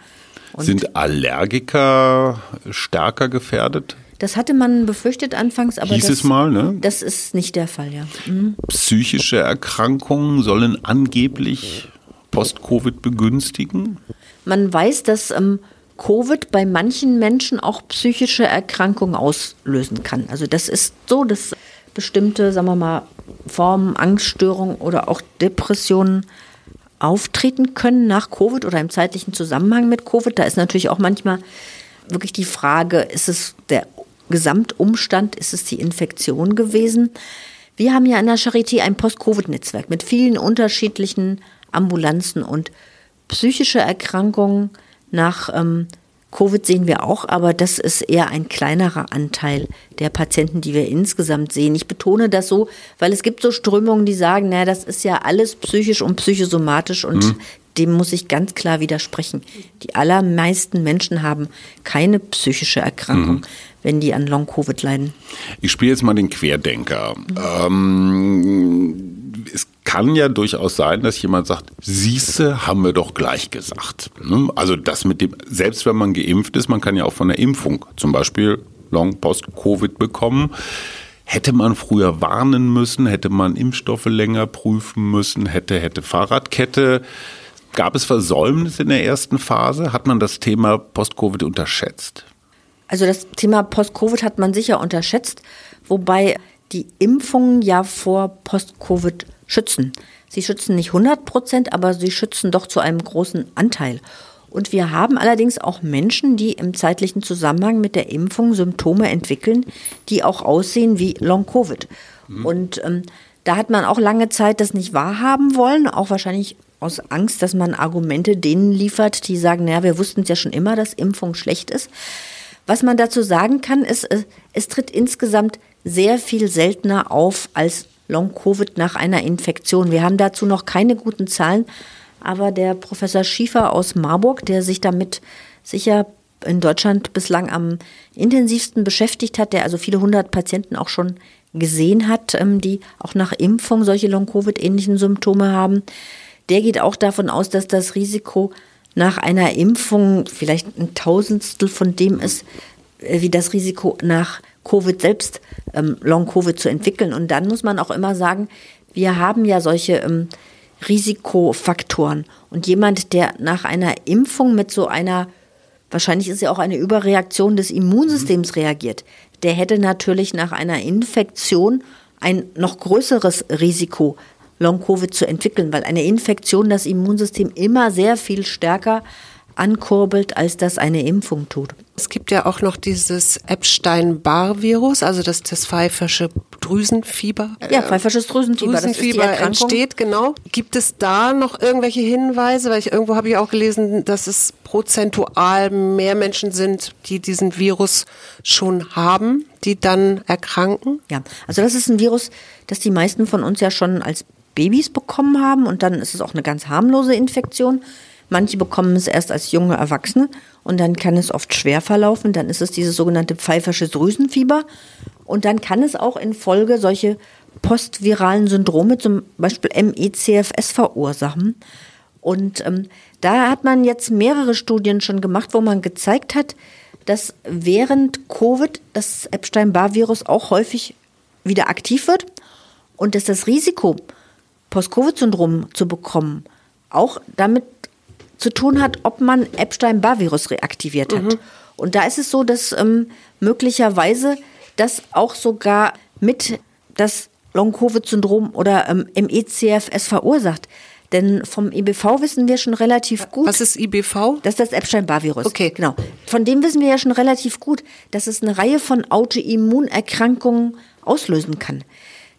Und Sind Allergiker stärker gefährdet? Das hatte man befürchtet anfangs, aber Hieß das, es mal, ne? das ist nicht der Fall, ja. Mhm. Psychische Erkrankungen sollen angeblich Post-Covid begünstigen? Man weiß, dass ähm, Covid bei manchen Menschen auch psychische Erkrankungen auslösen kann. Also das ist so, dass bestimmte, sagen wir mal, Formen, Angststörungen oder auch Depressionen auftreten können nach Covid oder im zeitlichen Zusammenhang mit Covid. Da ist natürlich auch manchmal wirklich die Frage, ist es der Gesamtumstand, ist es die Infektion gewesen? Wir haben ja an der Charité ein Post-Covid-Netzwerk mit vielen unterschiedlichen Ambulanzen und psychische Erkrankungen nach ähm, Covid sehen wir auch, aber das ist eher ein kleinerer Anteil der Patienten, die wir insgesamt sehen. Ich betone das so, weil es gibt so Strömungen, die sagen, naja, das ist ja alles psychisch und psychosomatisch und mhm. dem muss ich ganz klar widersprechen. Die allermeisten Menschen haben keine psychische Erkrankung. Mhm wenn die an Long-Covid leiden. Ich spiele jetzt mal den Querdenker. Mhm. Ähm, es kann ja durchaus sein, dass jemand sagt, siehste, haben wir doch gleich gesagt. Ne? Also das mit dem, selbst wenn man geimpft ist, man kann ja auch von der Impfung zum Beispiel Long Post-Covid bekommen. Hätte man früher warnen müssen, hätte man Impfstoffe länger prüfen müssen, hätte, hätte Fahrradkette. Gab es Versäumnisse in der ersten Phase? Hat man das Thema Post-Covid unterschätzt? Also das Thema Post-Covid hat man sicher unterschätzt, wobei die Impfungen ja vor Post-Covid schützen. Sie schützen nicht 100 Prozent, aber sie schützen doch zu einem großen Anteil. Und wir haben allerdings auch Menschen, die im zeitlichen Zusammenhang mit der Impfung Symptome entwickeln, die auch aussehen wie Long-Covid. Mhm. Und ähm, da hat man auch lange Zeit das nicht wahrhaben wollen, auch wahrscheinlich aus Angst, dass man Argumente denen liefert, die sagen, naja, wir wussten es ja schon immer, dass Impfung schlecht ist. Was man dazu sagen kann, ist, äh, es tritt insgesamt sehr viel seltener auf als Long-Covid nach einer Infektion. Wir haben dazu noch keine guten Zahlen, aber der Professor Schiefer aus Marburg, der sich damit sicher in Deutschland bislang am intensivsten beschäftigt hat, der also viele hundert Patienten auch schon gesehen hat, ähm, die auch nach Impfung solche Long-Covid-ähnlichen Symptome haben, der geht auch davon aus, dass das Risiko nach einer Impfung vielleicht ein Tausendstel von dem ist, äh, wie das Risiko nach Covid selbst, ähm, Long-Covid zu entwickeln. Und dann muss man auch immer sagen, wir haben ja solche ähm, Risikofaktoren. Und jemand, der nach einer Impfung mit so einer, wahrscheinlich ist ja auch eine Überreaktion des Immunsystems mhm. reagiert, der hätte natürlich nach einer Infektion ein noch größeres Risiko, Long-Covid zu entwickeln, weil eine Infektion das Immunsystem immer sehr viel stärker ankurbelt, als das eine Impfung tut. Es gibt ja auch noch dieses Epstein-Barr-Virus, also das, das pfeifersche Drüsenfieber. Ja, pfeifersches Drüsenfieber. Drüsenfieber entsteht, genau. Gibt es da noch irgendwelche Hinweise? Weil ich irgendwo habe ich auch gelesen, dass es prozentual mehr Menschen sind, die diesen Virus schon haben, die dann erkranken? Ja, also das ist ein Virus, das die meisten von uns ja schon als Babys bekommen haben und dann ist es auch eine ganz harmlose Infektion. Manche bekommen es erst als junge Erwachsene und dann kann es oft schwer verlaufen. Dann ist es dieses sogenannte pfeifersche Drüsenfieber und dann kann es auch in Folge solche postviralen Syndrome, zum Beispiel MECFS, verursachen. Und ähm, da hat man jetzt mehrere Studien schon gemacht, wo man gezeigt hat, dass während Covid das Epstein-Barr-Virus auch häufig wieder aktiv wird und dass das Risiko, Post-Covid-Syndrom zu bekommen, auch damit zu tun hat, ob man Epstein-Barr-Virus reaktiviert hat. Mhm. Und da ist es so, dass ähm, möglicherweise das auch sogar mit das Long-Covid-Syndrom oder ähm, MECFS verursacht. Denn vom IBV wissen wir schon relativ gut. Was ist IBV? Das ist das Epstein-Barr-Virus. Okay. Genau. Von dem wissen wir ja schon relativ gut, dass es eine Reihe von Autoimmunerkrankungen auslösen kann.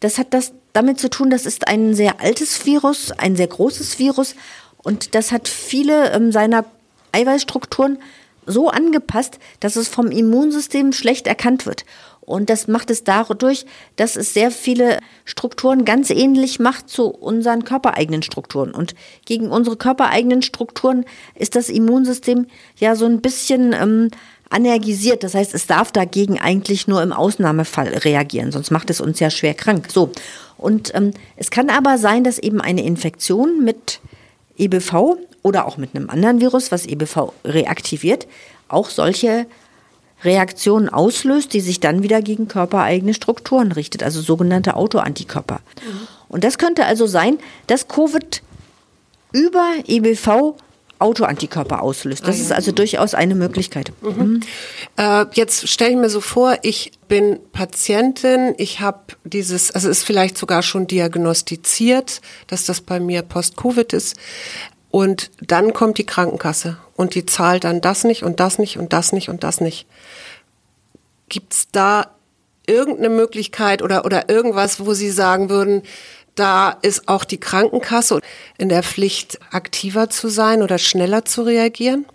Das hat das damit zu tun, das ist ein sehr altes Virus, ein sehr großes Virus und das hat viele ähm, seiner Eiweißstrukturen so angepasst, dass es vom Immunsystem schlecht erkannt wird. Und das macht es dadurch, dass es sehr viele Strukturen ganz ähnlich macht zu unseren körpereigenen Strukturen. Und gegen unsere körpereigenen Strukturen ist das Immunsystem ja so ein bisschen ähm, anergisiert. Das heißt, es darf dagegen eigentlich nur im Ausnahmefall reagieren, sonst macht es uns ja schwer krank. So. Und ähm, es kann aber sein, dass eben eine Infektion mit EBV oder auch mit einem anderen Virus, was EBV reaktiviert, auch solche Reaktionen auslöst, die sich dann wieder gegen körpereigene Strukturen richtet, also sogenannte Autoantikörper. Mhm. Und das könnte also sein, dass Covid über EBV Autoantikörper auslöst. Das ah, ja. ist also durchaus eine Möglichkeit. Mhm. Mhm. Äh, jetzt stelle ich mir so vor, ich bin Patientin, ich habe dieses, also ist vielleicht sogar schon diagnostiziert, dass das bei mir Post-Covid ist. Und dann kommt die Krankenkasse und die zahlt dann das nicht und das nicht und das nicht und das nicht. Gibt's da irgendeine Möglichkeit oder, oder irgendwas, wo Sie sagen würden, da ist auch die Krankenkasse in der Pflicht, aktiver zu sein oder schneller zu reagieren?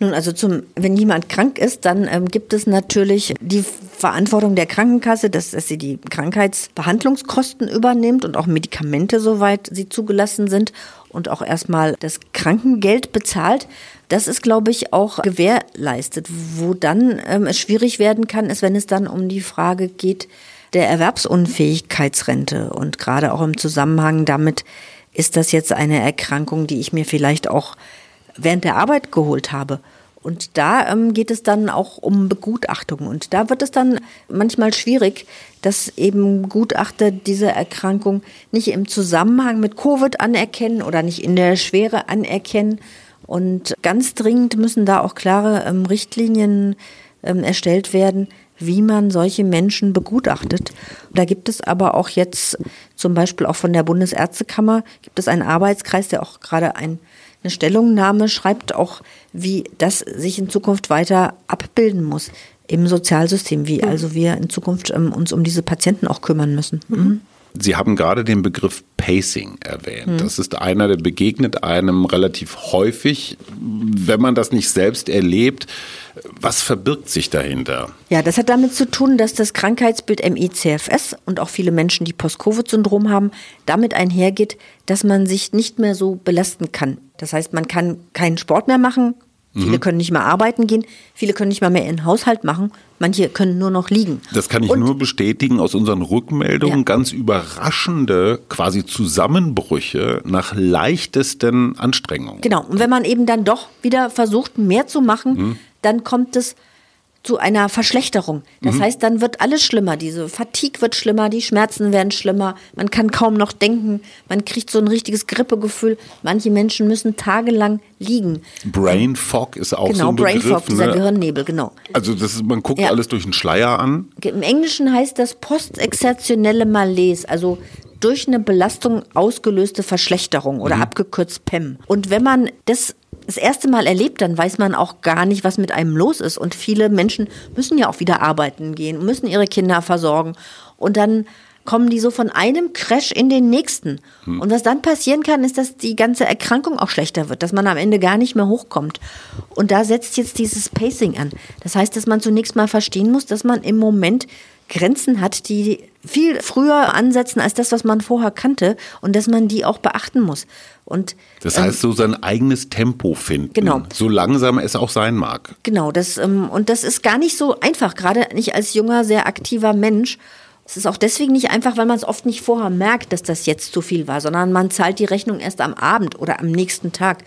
Nun, also zum, wenn jemand krank ist, dann ähm, gibt es natürlich die Verantwortung der Krankenkasse, dass, dass sie die Krankheitsbehandlungskosten übernimmt und auch Medikamente, soweit sie zugelassen sind und auch erstmal das Krankengeld bezahlt. Das ist, glaube ich, auch gewährleistet. Wo dann ähm, es schwierig werden kann, ist, wenn es dann um die Frage geht, der Erwerbsunfähigkeitsrente. Und gerade auch im Zusammenhang damit ist das jetzt eine Erkrankung, die ich mir vielleicht auch während der Arbeit geholt habe. Und da ähm, geht es dann auch um Begutachtung. Und da wird es dann manchmal schwierig, dass eben Gutachter diese Erkrankung nicht im Zusammenhang mit Covid anerkennen oder nicht in der Schwere anerkennen. Und ganz dringend müssen da auch klare ähm, Richtlinien ähm, erstellt werden, wie man solche Menschen begutachtet. Da gibt es aber auch jetzt zum Beispiel auch von der Bundesärztekammer gibt es einen Arbeitskreis, der auch gerade ein, eine Stellungnahme schreibt, auch wie das sich in Zukunft weiter abbilden muss im Sozialsystem, wie also wir in Zukunft ähm, uns um diese Patienten auch kümmern müssen. Mhm. Sie haben gerade den Begriff Pacing erwähnt. Hm. Das ist einer, der begegnet einem relativ häufig, wenn man das nicht selbst erlebt. Was verbirgt sich dahinter? Ja, das hat damit zu tun, dass das Krankheitsbild ME-CFS und auch viele Menschen, die Post-Covid-Syndrom haben, damit einhergeht, dass man sich nicht mehr so belasten kann. Das heißt, man kann keinen Sport mehr machen, Viele mhm. können nicht mehr arbeiten gehen, viele können nicht mal mehr ihren Haushalt machen, manche können nur noch liegen. Das kann ich und, nur bestätigen aus unseren Rückmeldungen. Ja. Ganz überraschende quasi Zusammenbrüche nach leichtesten Anstrengungen. Genau, und wenn man eben dann doch wieder versucht, mehr zu machen, mhm. dann kommt es zu einer Verschlechterung. Das mhm. heißt, dann wird alles schlimmer. Diese Fatigue wird schlimmer, die Schmerzen werden schlimmer, man kann kaum noch denken, man kriegt so ein richtiges Grippegefühl. Manche Menschen müssen tagelang liegen. Brain Fog ist auch genau, so ein Brain Begriff. Fog, dieser ne? Gehirnnebel, genau. Also das ist, man guckt ja. alles durch einen Schleier an. Im Englischen heißt das postexertionelle Malaise, also durch eine Belastung ausgelöste Verschlechterung oder mhm. abgekürzt PEM. Und wenn man das das erste Mal erlebt, dann weiß man auch gar nicht, was mit einem los ist. Und viele Menschen müssen ja auch wieder arbeiten gehen, müssen ihre Kinder versorgen. Und dann kommen die so von einem Crash in den nächsten. Hm. Und was dann passieren kann, ist, dass die ganze Erkrankung auch schlechter wird, dass man am Ende gar nicht mehr hochkommt. Und da setzt jetzt dieses Pacing an. Das heißt, dass man zunächst mal verstehen muss, dass man im Moment Grenzen hat, die viel früher ansetzen als das, was man vorher kannte und dass man die auch beachten muss. Und, das heißt, ähm, so sein eigenes Tempo finden, genau. so langsam es auch sein mag. Genau, das, ähm, und das ist gar nicht so einfach, gerade nicht als junger, sehr aktiver Mensch. Es ist auch deswegen nicht einfach, weil man es oft nicht vorher merkt, dass das jetzt zu viel war, sondern man zahlt die Rechnung erst am Abend oder am nächsten Tag.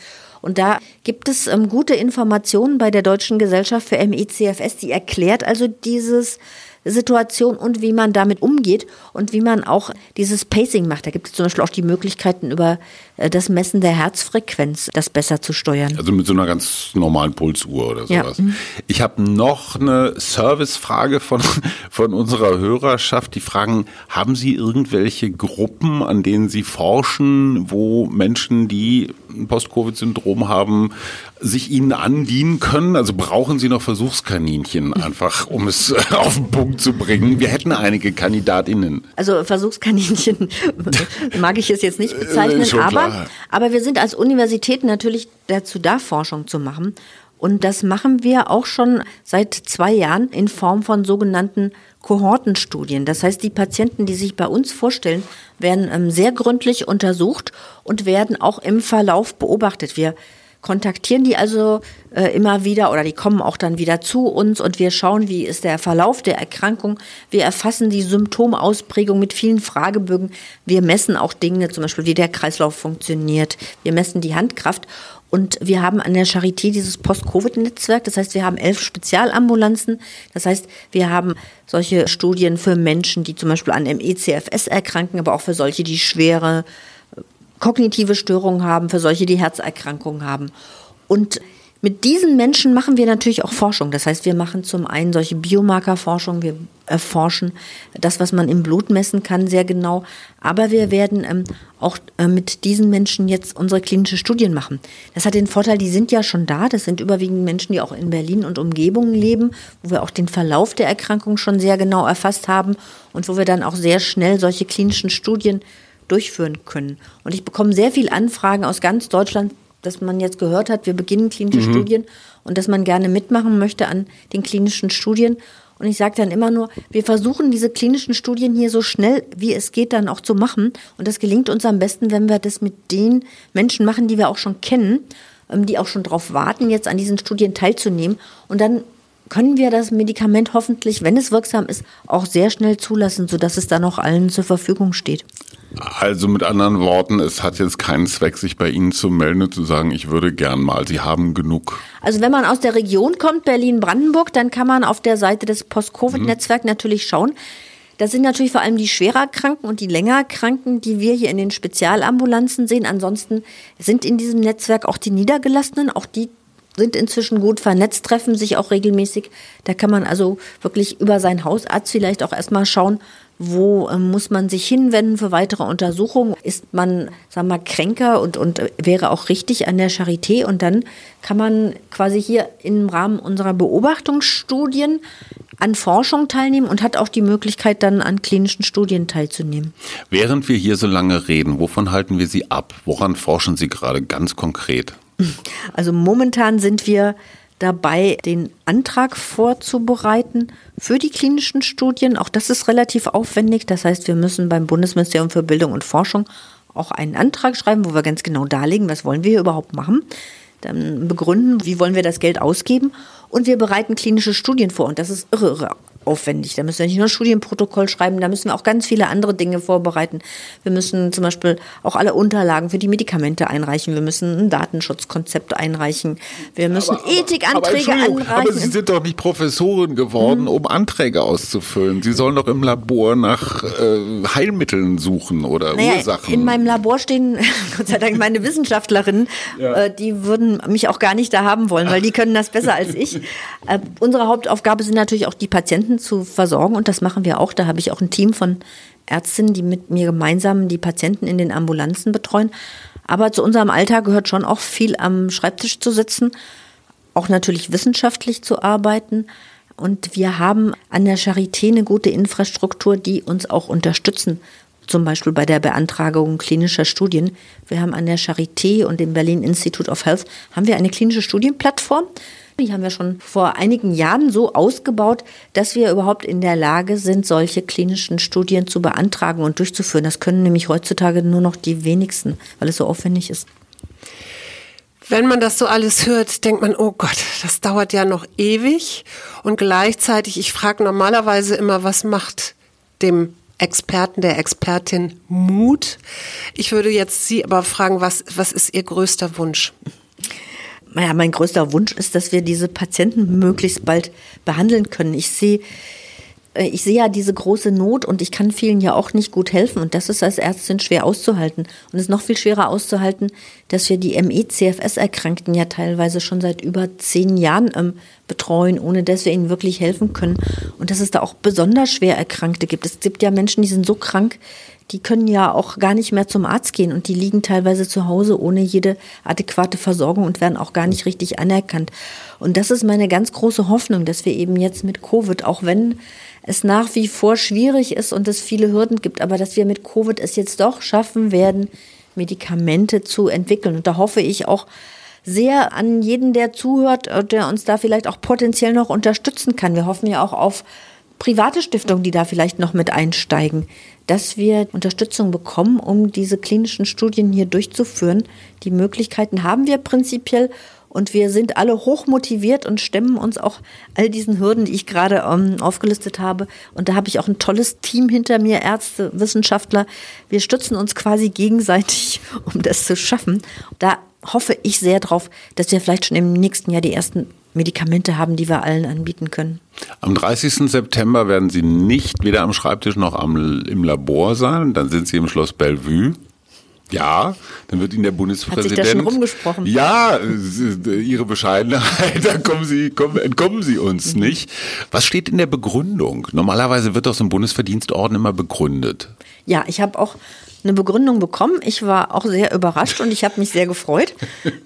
Und da gibt es ähm, gute Informationen bei der Deutschen Gesellschaft für MECFS, die erklärt also dieses Situation und wie man damit umgeht und wie man auch dieses Pacing macht. Da gibt es zum Beispiel auch die Möglichkeiten über äh, das Messen der Herzfrequenz, das besser zu steuern. Also mit so einer ganz normalen Pulsuhr oder sowas. Ja. Ich habe noch eine Servicefrage von, von unserer Hörerschaft. Die fragen, haben Sie irgendwelche Gruppen, an denen Sie forschen, wo Menschen, die ein Post-Covid-Syndrom haben, sich ihnen andienen können? Also brauchen Sie noch Versuchskaninchen einfach, um es auf den Punkt zu bringen? Wir hätten einige Kandidatinnen. Also Versuchskaninchen mag ich es jetzt nicht bezeichnen, aber, aber wir sind als Universität natürlich dazu da, Forschung zu machen. Und das machen wir auch schon seit zwei Jahren in Form von sogenannten Kohortenstudien. Das heißt, die Patienten, die sich bei uns vorstellen, werden ähm, sehr gründlich untersucht und werden auch im Verlauf beobachtet. Wir kontaktieren die also äh, immer wieder oder die kommen auch dann wieder zu uns und wir schauen, wie ist der Verlauf der Erkrankung. Wir erfassen die Symptomausprägung mit vielen Fragebögen. Wir messen auch Dinge, zum Beispiel wie der Kreislauf funktioniert. Wir messen die Handkraft und wir haben an der Charité dieses Post-Covid-Netzwerk. Das heißt, wir haben elf Spezialambulanzen. Das heißt, wir haben solche Studien für Menschen, die zum Beispiel an ME-CFS erkranken, aber auch für solche, die schwere kognitive Störungen haben, für solche, die Herzerkrankungen haben. Und mit diesen Menschen machen wir natürlich auch Forschung. Das heißt, wir machen zum einen solche Biomarkerforschung, wir erforschen das, was man im Blut messen kann, sehr genau. Aber wir werden ähm, auch äh, mit diesen Menschen jetzt unsere klinische Studien machen. Das hat den Vorteil, die sind ja schon da. Das sind überwiegend Menschen, die auch in Berlin und Umgebungen leben, wo wir auch den Verlauf der Erkrankung schon sehr genau erfasst haben und wo wir dann auch sehr schnell solche klinischen Studien durchführen können. Und ich bekomme sehr viele Anfragen aus ganz Deutschland, dass man jetzt gehört hat, wir beginnen klinische mhm. Studien und dass man gerne mitmachen möchte an den klinischen Studien. Und ich sage dann immer nur, wir versuchen diese klinischen Studien hier so schnell wie es geht dann auch zu machen. Und das gelingt uns am besten, wenn wir das mit den Menschen machen, die wir auch schon kennen, ähm, die auch schon darauf warten, jetzt an diesen Studien teilzunehmen. Und dann können wir das Medikament hoffentlich, wenn es wirksam ist, auch sehr schnell zulassen, sodass es dann auch allen zur Verfügung steht. Also mit anderen Worten, es hat jetzt keinen Zweck, sich bei Ihnen zu melden und zu sagen, ich würde gern mal, Sie haben genug. Also wenn man aus der Region kommt, Berlin-Brandenburg, dann kann man auf der Seite des Post-Covid-Netzwerks mhm. natürlich schauen. Das sind natürlich vor allem die schwerer Kranken und die länger Kranken, die wir hier in den Spezialambulanzen sehen. Ansonsten sind in diesem Netzwerk auch die Niedergelassenen, auch die sind inzwischen gut vernetzt, treffen sich auch regelmäßig. Da kann man also wirklich über seinen Hausarzt vielleicht auch erstmal schauen, wo äh, muss man sich hinwenden für weitere Untersuchungen? Ist man, sagen wir mal, kränker und, und wäre auch richtig an der Charité? Und dann kann man quasi hier im Rahmen unserer Beobachtungsstudien an Forschung teilnehmen und hat auch die Möglichkeit, dann an klinischen Studien teilzunehmen. Während wir hier so lange reden, wovon halten wir Sie ab? Woran forschen Sie gerade ganz konkret? Also momentan sind wir dabei, den Antrag vorzubereiten für die klinischen Studien. Auch das ist relativ aufwendig. Das heißt, wir müssen beim Bundesministerium für Bildung und Forschung auch einen Antrag schreiben, wo wir ganz genau darlegen, was wollen wir hier überhaupt machen. Dann begründen, wie wollen wir das Geld ausgeben. Und wir bereiten klinische Studien vor. Und das ist irre, irre aufwendig. Da müssen wir nicht nur Studienprotokoll schreiben, da müssen wir auch ganz viele andere Dinge vorbereiten. Wir müssen zum Beispiel auch alle Unterlagen für die Medikamente einreichen. Wir müssen ein Datenschutzkonzept einreichen. Wir müssen aber, Ethikanträge aber, einreichen. Aber Sie sind doch nicht Professorin geworden, mhm. um Anträge auszufüllen. Sie sollen doch im Labor nach äh, Heilmitteln suchen oder naja, Ursachen. In meinem Labor stehen, Gott sei Dank, meine Wissenschaftlerinnen, ja. äh, die würden mich auch gar nicht da haben wollen, weil die können das besser als ich. Äh, unsere Hauptaufgabe sind natürlich auch die Patienten Patienten zu versorgen und das machen wir auch. Da habe ich auch ein Team von Ärztinnen, die mit mir gemeinsam die Patienten in den Ambulanzen betreuen. Aber zu unserem Alltag gehört schon auch viel am Schreibtisch zu sitzen, auch natürlich wissenschaftlich zu arbeiten. Und wir haben an der Charité eine gute Infrastruktur, die uns auch unterstützen. Zum Beispiel bei der Beantragung klinischer Studien. Wir haben an der Charité und dem Berlin Institute of Health haben wir eine klinische Studienplattform. Die haben wir schon vor einigen Jahren so ausgebaut, dass wir überhaupt in der Lage sind, solche klinischen Studien zu beantragen und durchzuführen. Das können nämlich heutzutage nur noch die wenigsten, weil es so aufwendig ist. Wenn man das so alles hört, denkt man, oh Gott, das dauert ja noch ewig. Und gleichzeitig, ich frage normalerweise immer, was macht dem Experten, der Expertin Mut? Ich würde jetzt Sie aber fragen, was, was ist Ihr größter Wunsch? Ja, mein größter Wunsch ist, dass wir diese Patienten möglichst bald behandeln können. Ich sehe äh, ich sehe ja diese große Not und ich kann vielen ja auch nicht gut helfen und das ist als Ärztin schwer auszuhalten. Und es ist noch viel schwerer auszuhalten, dass wir die ME-CFS-Erkrankten ja teilweise schon seit über zehn Jahren ähm, betreuen, ohne dass wir ihnen wirklich helfen können. Und dass es da auch besonders schwer Erkrankte gibt. Es gibt ja Menschen, die sind so krank, die können ja auch gar nicht mehr zum Arzt gehen und die liegen teilweise zu Hause ohne jede adäquate Versorgung und werden auch gar nicht richtig anerkannt. Und das ist meine ganz große Hoffnung, dass wir eben jetzt mit Covid, auch wenn es nach wie vor schwierig ist und es viele Hürden gibt, aber dass wir mit Covid es jetzt doch schaffen werden, Medikamente zu entwickeln. Und da hoffe ich auch sehr an jeden, der zuhört, äh, der uns da vielleicht auch potenziell noch unterstützen kann. Wir hoffen ja auch auf private Stiftungen, die da vielleicht noch mit einsteigen, dass wir Unterstützung bekommen, um diese klinischen Studien hier durchzuführen. Die Möglichkeiten haben wir prinzipiell und wir sind alle hoch motiviert und stemmen uns auch all diesen Hürden, die ich gerade ähm, aufgelistet habe. Und da habe ich auch ein tolles Team hinter mir, Ärzte, Wissenschaftler. Wir stützen uns quasi gegenseitig, um das zu schaffen. Da hoffe ich sehr drauf, dass wir vielleicht schon im nächsten Jahr die ersten Medikamente haben, die wir allen anbieten können. Am 30. September werden Sie nicht weder am Schreibtisch noch am, im Labor sein. Dann sind Sie im Schloss Bellevue. Ja, dann wird Ihnen der Bundespräsident. Hat sich da schon rumgesprochen? Ja, Ihre Bescheidenheit, da kommen Sie, kommen, entkommen Sie uns mhm. nicht. Was steht in der Begründung? Normalerweise wird doch so ein Bundesverdienstorden immer begründet. Ja, ich habe auch eine Begründung bekommen. Ich war auch sehr überrascht und ich habe mich sehr gefreut.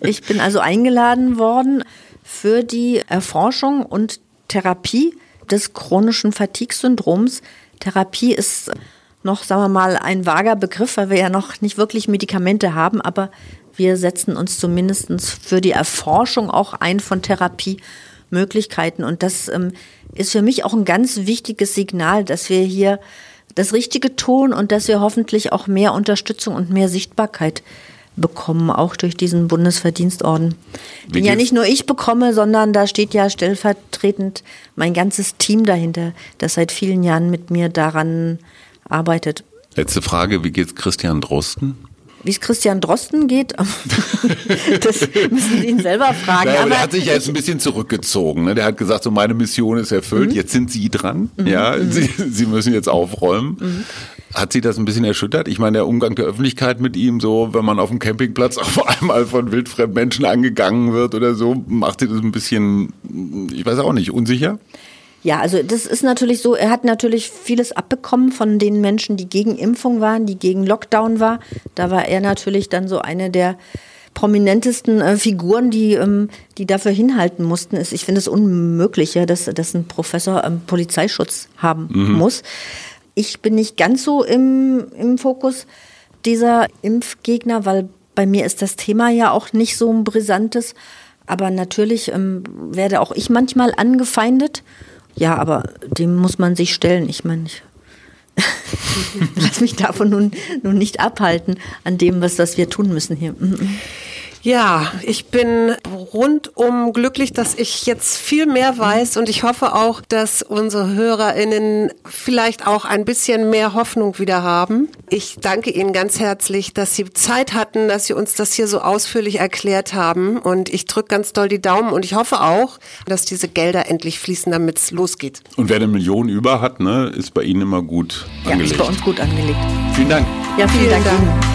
Ich bin also eingeladen worden für die Erforschung und Therapie des chronischen Fatigue-Syndroms. Therapie ist noch, sagen wir mal, ein vager Begriff, weil wir ja noch nicht wirklich Medikamente haben, aber wir setzen uns zumindest für die Erforschung auch ein von Therapiemöglichkeiten. Und das ähm, ist für mich auch ein ganz wichtiges Signal, dass wir hier das Richtige tun und dass wir hoffentlich auch mehr Unterstützung und mehr Sichtbarkeit bekommen, auch durch diesen Bundesverdienstorden. Den ja nicht nur ich bekomme, sondern da steht ja stellvertretend mein ganzes Team dahinter, das seit vielen Jahren mit mir daran arbeitet. Letzte Frage, wie geht's Christian Drosten? Wie es Christian Drosten geht, das müssen Sie ihn selber fragen. Naja, aber, aber der hat sich ja jetzt ein bisschen zurückgezogen. Ne? Der hat gesagt, so meine Mission ist erfüllt, mhm. jetzt sind Sie dran. Mhm. Ja, mhm. Sie, Sie müssen jetzt aufräumen. Mhm. Hat Sie das ein bisschen erschüttert? Ich meine, der Umgang der Öffentlichkeit mit ihm, so, wenn man auf dem Campingplatz auf einmal von wildfremden Menschen angegangen wird oder so, macht Sie das ein bisschen, ich weiß auch nicht, unsicher? Ja, also das ist natürlich so, er hat natürlich vieles abbekommen von den Menschen, die gegen Impfung waren, die gegen Lockdown war. Da war er natürlich dann so eine der prominentesten äh, Figuren, die, ähm, die dafür hinhalten mussten. Ich finde es unmöglich, ja, dass, dass ein Professor ähm, Polizeischutz haben mhm. muss. Ich bin nicht ganz so im, im Fokus dieser Impfgegner, weil bei mir ist das Thema ja auch nicht so ein brisantes. Aber natürlich ähm, werde auch ich manchmal angefeindet. Ja, aber dem muss man sich stellen. Ich meine, ich lass mich davon nun, nun nicht abhalten an dem, was das wir tun müssen hier. Ja, ich bin rundum glücklich, dass ich jetzt viel mehr weiß und ich hoffe auch, dass unsere HörerInnen vielleicht auch ein bisschen mehr Hoffnung wieder haben. Ich danke Ihnen ganz herzlich, dass Sie Zeit hatten, dass Sie uns das hier so ausführlich erklärt haben und ich drücke ganz doll die Daumen und ich hoffe auch, dass diese Gelder endlich fließen, damit es losgeht. Und wer eine Million über hat, ne, ist bei Ihnen immer gut angelegt. Ja, ist bei uns gut angelegt. Vielen Dank. Ja, vielen, vielen Dank. Dank.